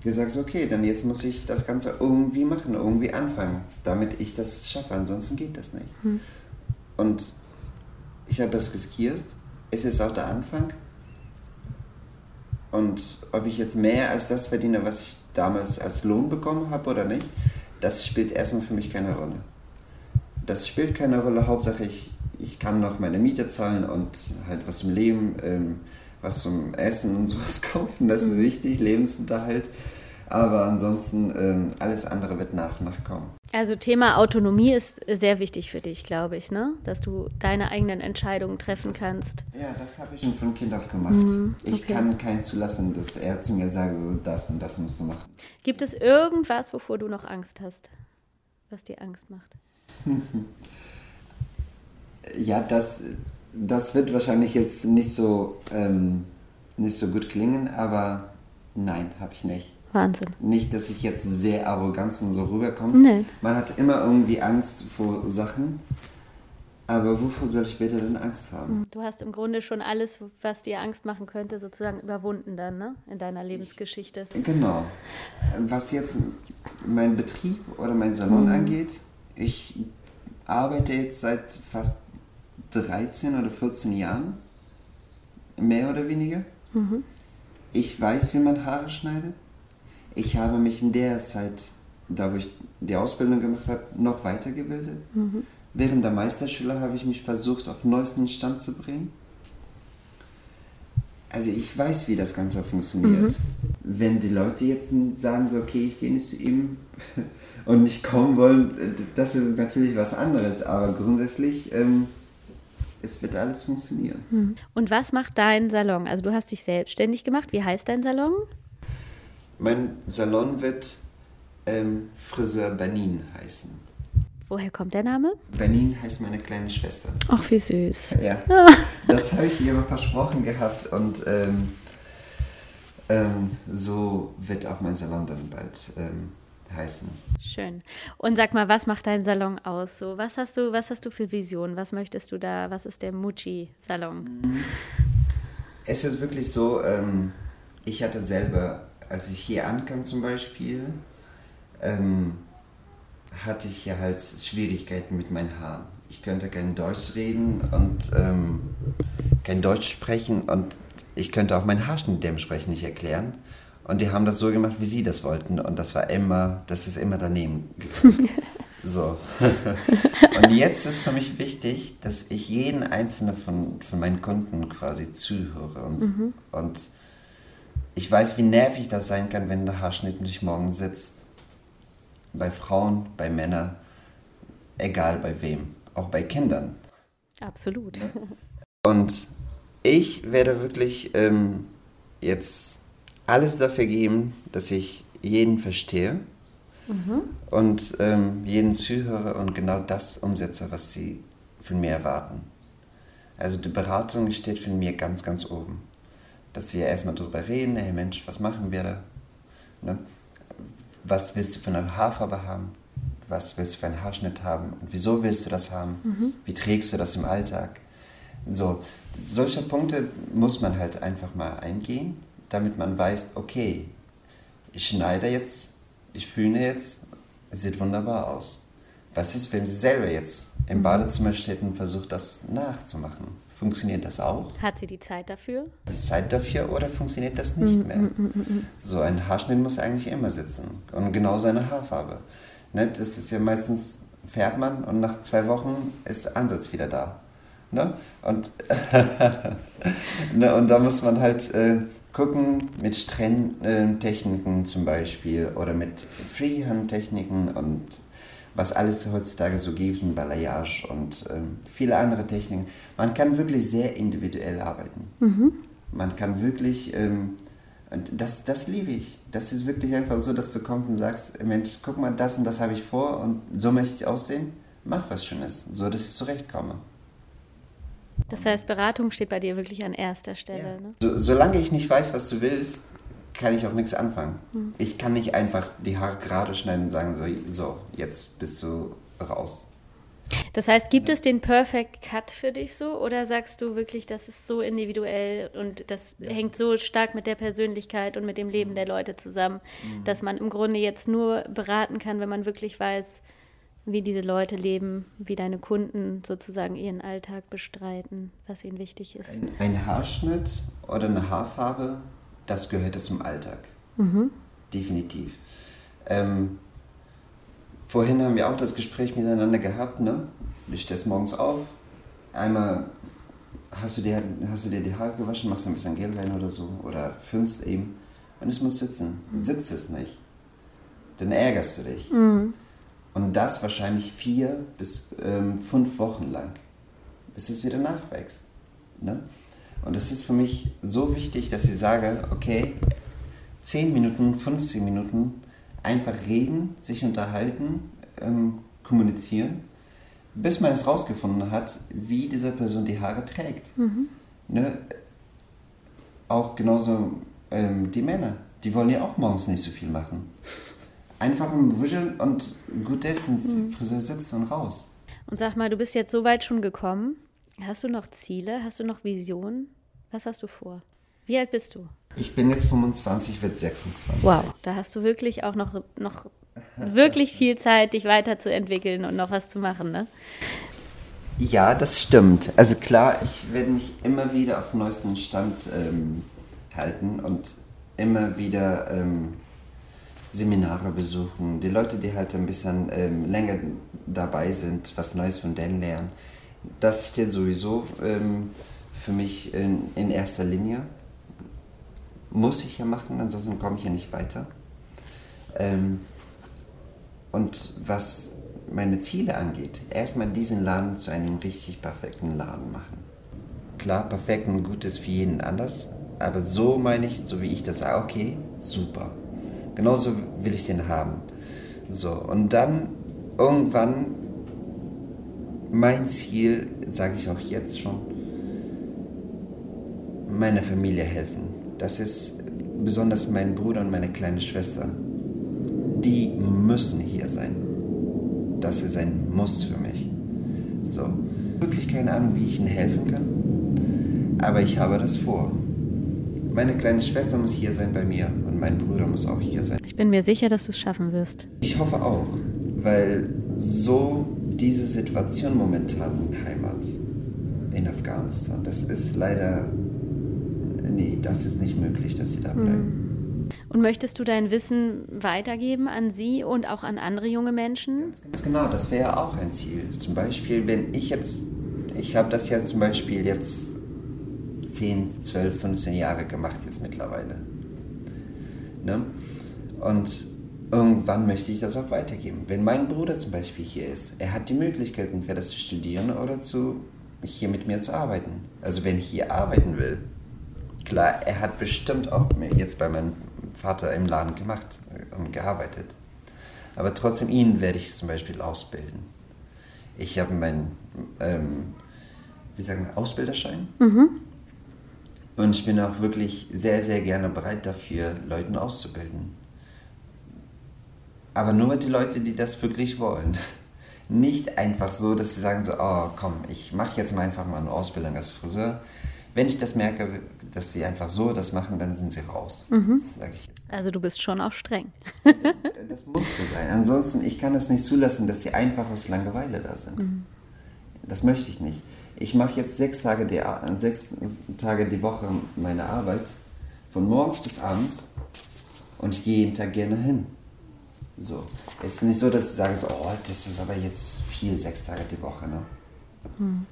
gesagt, okay, dann jetzt muss ich das Ganze irgendwie machen, irgendwie anfangen, damit ich das schaffe, ansonsten geht das nicht. Mhm. Und ich habe das riskiert ist jetzt auch der Anfang. Und ob ich jetzt mehr als das verdiene, was ich damals als Lohn bekommen habe oder nicht, das spielt erstmal für mich keine Rolle. Das spielt keine Rolle. Hauptsache, ich, ich kann noch meine Miete zahlen und halt was zum Leben, ähm, was zum Essen und (laughs) sowas kaufen. Das ist mhm. wichtig, Lebensunterhalt. Aber ansonsten, ähm, alles andere wird nach und nach kommen. Also Thema Autonomie ist sehr wichtig für dich, glaube ich, ne? Dass du deine eigenen Entscheidungen treffen das, kannst. Ja, das habe ich schon von Kind auf gemacht. Mhm, okay. Ich kann keinen zulassen, dass er zu mir sagt, so das und das musst du machen. Gibt es irgendwas, wovor du noch Angst hast? Was dir Angst macht? (laughs) ja, das, das wird wahrscheinlich jetzt nicht so, ähm, nicht so gut klingen, aber nein, habe ich nicht. Wahnsinn. Nicht, dass ich jetzt sehr arrogant und so rüberkomme. Nee. Man hat immer irgendwie Angst vor Sachen. Aber wovor soll ich bitte denn Angst haben? Du hast im Grunde schon alles, was dir Angst machen könnte, sozusagen überwunden dann, ne? In deiner Lebensgeschichte. Ich, genau. Was jetzt mein Betrieb oder mein Salon mhm. angeht, ich arbeite jetzt seit fast 13 oder 14 Jahren. Mehr oder weniger. Mhm. Ich weiß, wie man Haare schneidet ich habe mich in der Zeit, da wo ich die Ausbildung gemacht habe, noch weitergebildet. Mhm. Während der Meisterschüler habe ich mich versucht, auf neuesten Stand zu bringen. Also ich weiß, wie das Ganze funktioniert. Mhm. Wenn die Leute jetzt sagen, so, okay, ich gehe nicht zu ihm (laughs) und nicht kommen wollen, das ist natürlich was anderes. Aber grundsätzlich, ähm, es wird alles funktionieren. Mhm. Und was macht dein Salon? Also du hast dich selbstständig gemacht. Wie heißt dein Salon? Mein Salon wird ähm, Friseur Benin heißen. Woher kommt der Name? Benin heißt meine kleine Schwester. Ach, wie süß. Ja. Das habe ich ihr immer versprochen gehabt und ähm, ähm, so wird auch mein Salon dann bald ähm, heißen. Schön. Und sag mal, was macht dein Salon aus? So, was hast du, was hast du für Visionen? Was möchtest du da? Was ist der Mucci-Salon? Es ist wirklich so, ähm, ich hatte selber als ich hier ankam zum Beispiel, ähm, hatte ich ja halt Schwierigkeiten mit meinen Haaren. Ich könnte kein Deutsch reden und ähm, kein Deutsch sprechen und ich könnte auch meinen Haarschnitt dementsprechend nicht erklären. Und die haben das so gemacht, wie sie das wollten. Und das war immer, das ist immer daneben. (laughs) so. und jetzt ist für mich wichtig, dass ich jeden einzelnen von, von meinen Kunden quasi zuhöre und, mhm. und ich weiß, wie nervig das sein kann, wenn der Haarschnitt nicht morgen sitzt. Bei Frauen, bei Männern, egal bei wem, auch bei Kindern. Absolut. (laughs) Und ich werde wirklich ähm, jetzt alles dafür geben, dass ich jeden verstehe mhm. und ähm, jeden zuhöre und genau das umsetze, was sie von mir erwarten. Also die Beratung steht für mich ganz, ganz oben dass wir erstmal darüber reden, hey Mensch, was machen wir da? Ne? Was willst du für eine Haarfarbe haben? Was willst du für einen Haarschnitt haben? Und wieso willst du das haben? Mhm. Wie trägst du das im Alltag? So, solche Punkte muss man halt einfach mal eingehen, damit man weiß, okay, ich schneide jetzt, ich fühle jetzt, es sieht wunderbar aus. Was ist, wenn sie selber jetzt im mhm. Badezimmer steht und versucht, das nachzumachen? Funktioniert das auch? Hat sie die Zeit dafür? Die Zeit dafür oder funktioniert das nicht mm, mehr? Mm, mm, so ein Haarschnitt muss eigentlich immer sitzen. Und genau seine Haarfarbe. Ne? Das ist ja meistens, fährt man und nach zwei Wochen ist Ansatz wieder da. Ne? Und, (laughs) ne? und da muss man halt äh, gucken mit Strenntechniken zum Beispiel oder mit Freehand-Techniken und was alles heutzutage so gibt, ein Balayage und ähm, viele andere Techniken. Man kann wirklich sehr individuell arbeiten. Mhm. Man kann wirklich, ähm, und das, das liebe ich. Das ist wirklich einfach so, dass du kommst und sagst, Mensch, guck mal, das und das habe ich vor und so möchte ich aussehen. Mach was Schönes, so dass ich zurechtkomme. Das heißt, Beratung steht bei dir wirklich an erster Stelle. Ja. Ne? So, solange ich nicht weiß, was du willst, kann ich auch nichts anfangen. Mhm. Ich kann nicht einfach die Haare gerade schneiden und sagen, so, so, jetzt bist du raus. Das heißt, gibt ja. es den Perfect Cut für dich so oder sagst du wirklich, das ist so individuell und das, das hängt so stark mit der Persönlichkeit und mit dem Leben der Leute zusammen, mhm. dass man im Grunde jetzt nur beraten kann, wenn man wirklich weiß, wie diese Leute leben, wie deine Kunden sozusagen ihren Alltag bestreiten, was ihnen wichtig ist. Ein, ein Haarschnitt oder eine Haarfarbe das gehörte zum Alltag. Mhm. Definitiv. Ähm, vorhin haben wir auch das Gespräch miteinander gehabt, ne? Du stehst morgens auf, einmal hast du, dir, hast du dir die Haare gewaschen, machst ein bisschen Gel rein oder so, oder föhnst eben, und es muss sitzen. Sitzt es nicht. Dann ärgerst du dich. Mhm. Und das wahrscheinlich vier bis ähm, fünf Wochen lang, bis es wieder nachwächst. Ne? Und es ist für mich so wichtig, dass ich sage, okay, 10 Minuten, 15 Minuten einfach reden, sich unterhalten, ähm, kommunizieren, bis man es rausgefunden hat, wie diese Person die Haare trägt. Mhm. Ne? Auch genauso ähm, die Männer, die wollen ja auch morgens nicht so viel machen. Einfach ein Wuscheln und gut essen, mhm. Friseur sitzen und raus. Und sag mal, du bist jetzt so weit schon gekommen. Hast du noch Ziele? Hast du noch Visionen? Was hast du vor? Wie alt bist du? Ich bin jetzt 25, wird 26. Wow, da hast du wirklich auch noch, noch wirklich viel Zeit, dich weiterzuentwickeln und noch was zu machen, ne? Ja, das stimmt. Also klar, ich werde mich immer wieder auf den neuesten Stand ähm, halten und immer wieder ähm, Seminare besuchen. Die Leute, die halt ein bisschen ähm, länger dabei sind, was Neues von denen lernen. Das steht sowieso ähm, für mich in, in erster Linie muss ich ja machen, ansonsten komme ich ja nicht weiter. Ähm, und was meine Ziele angeht, erstmal diesen Laden zu einem richtig perfekten Laden machen. Klar, perfekt und gut ist für jeden anders, aber so meine ich, so wie ich das sage, okay, super. Genauso will ich den haben. So, und dann irgendwann mein Ziel, sage ich auch jetzt schon, meiner Familie helfen das ist besonders mein Bruder und meine kleine Schwester. Die müssen hier sein. Das ist ein Muss für mich. So, wirklich keine Ahnung, wie ich ihnen helfen kann, aber ich habe das vor. Meine kleine Schwester muss hier sein bei mir und mein Bruder muss auch hier sein. Ich bin mir sicher, dass du es schaffen wirst. Ich hoffe auch, weil so diese Situation momentan in Heimat in Afghanistan, das ist leider nee, das ist nicht möglich, dass sie da bleiben. Hm. Und möchtest du dein Wissen weitergeben an sie und auch an andere junge Menschen? Ganz, ganz genau, das wäre auch ein Ziel. Zum Beispiel, wenn ich jetzt, ich habe das ja zum Beispiel jetzt 10, 12, 15 Jahre gemacht jetzt mittlerweile. Ne? Und irgendwann möchte ich das auch weitergeben. Wenn mein Bruder zum Beispiel hier ist, er hat die Möglichkeit, entweder zu studieren oder zu, hier mit mir zu arbeiten. Also wenn ich hier arbeiten will, Klar, er hat bestimmt auch jetzt bei meinem Vater im Laden gemacht und gearbeitet. Aber trotzdem ihn werde ich zum Beispiel ausbilden. Ich habe meinen, ähm, wie sagen wir, Ausbilderschein. Mhm. Und ich bin auch wirklich sehr, sehr gerne bereit dafür, Leuten auszubilden. Aber nur mit den Leuten, die das wirklich wollen. (laughs) Nicht einfach so, dass sie sagen so, oh komm, ich mache jetzt mal einfach mal eine Ausbildung als Friseur wenn ich das merke, dass sie einfach so das machen, dann sind sie raus. Mhm. Also du bist schon auch streng. (laughs) das muss so sein. Ansonsten, ich kann das nicht zulassen, dass sie einfach aus Langeweile da sind. Mhm. Das möchte ich nicht. Ich mache jetzt sechs Tage, die, sechs Tage die Woche meine Arbeit, von morgens bis abends, und ich gehe jeden Tag gerne hin. So. Es ist nicht so, dass ich sage, so, oh, das ist aber jetzt vier, sechs Tage die Woche. Ne? Mhm.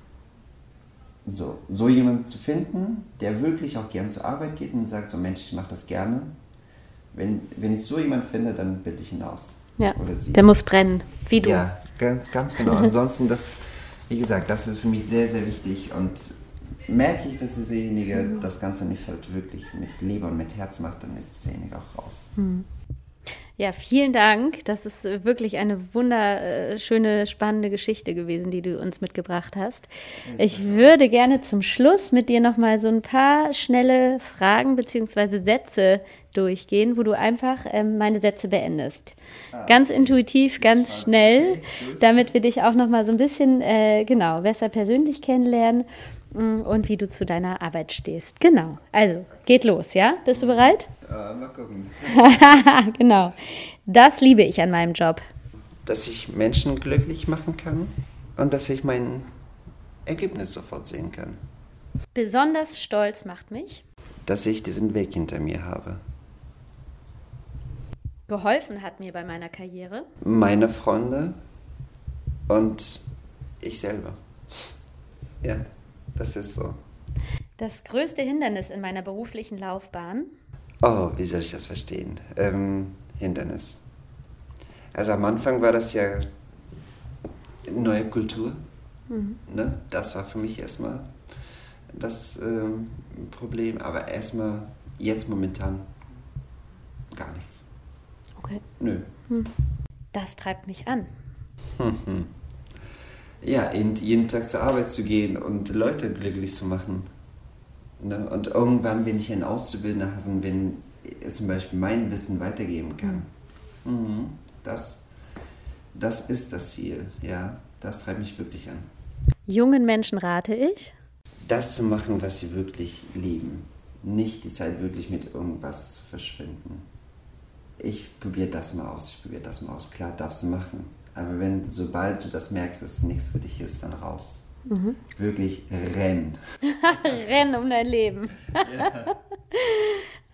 So, so jemanden zu finden, der wirklich auch gern zur Arbeit geht und sagt, so Mensch, ich mache das gerne. Wenn, wenn ich so jemanden finde, dann bilde ich ihn aus. Ja, der muss brennen, wie du. Ja, ganz, ganz genau. (laughs) Ansonsten, das, wie gesagt, das ist für mich sehr, sehr wichtig und merke ich, dass derjenige das Ganze nicht halt wirklich mit Liebe und mit Herz macht, dann ist derjenige auch raus. Mhm. Ja, vielen Dank. Das ist äh, wirklich eine wunderschöne, spannende Geschichte gewesen, die du uns mitgebracht hast. Ich würde gerne zum Schluss mit dir nochmal so ein paar schnelle Fragen bzw. Sätze durchgehen, wo du einfach ähm, meine Sätze beendest. Ah, ganz intuitiv, ganz schnell, damit wir dich auch nochmal so ein bisschen, äh, genau, besser persönlich kennenlernen mm, und wie du zu deiner Arbeit stehst. Genau. Also, geht los, ja? Bist du bereit? Ja, mal gucken. (laughs) genau. Das liebe ich an meinem Job. Dass ich Menschen glücklich machen kann und dass ich mein Ergebnis sofort sehen kann. Besonders stolz macht mich, dass ich diesen Weg hinter mir habe. Geholfen hat mir bei meiner Karriere meine Freunde und ich selber. Ja, das ist so. Das größte Hindernis in meiner beruflichen Laufbahn Oh, wie soll ich das verstehen? Ähm, Hindernis. Also am Anfang war das ja neue Kultur. Mhm. Ne? Das war für mich erstmal das ähm, Problem. Aber erstmal, jetzt momentan gar nichts. Okay. Nö. Hm. Das treibt mich an. (laughs) ja, jeden Tag zur Arbeit zu gehen und Leute glücklich zu machen. Ne? Und irgendwann, wenn ich ein Auszubildender habe, wenn zum Beispiel mein Wissen weitergeben kann. Mhm. mhm. Das, das ist das Ziel, ja. Das treibt mich wirklich an. Jungen Menschen rate ich? Das zu machen, was sie wirklich lieben. Nicht die Zeit wirklich mit irgendwas zu verschwinden. Ich probiere das mal aus, ich probiere das mal aus. Klar, darfst du machen. Aber wenn, sobald du das merkst, dass es nichts für dich ist, dann raus. Mhm. Wirklich rennen. (laughs) rennen um dein Leben. ja. (laughs)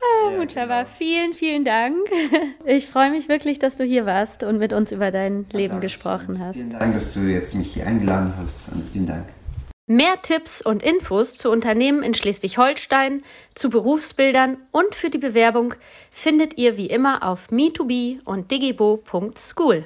Ah, ja. Genau. Vielen, vielen Dank. (laughs) Ich freue mich wirklich, dass du hier warst und mit uns über dein Leben gesprochen hast. Vielen Dank, dass du jetzt mich hier eingeladen hast und vielen Dank. Mehr Tipps und Infos zu Unternehmen in Schleswig-Holstein, zu Berufsbildern und für die Bewerbung findet ihr wie immer auf me2be und digibo.school.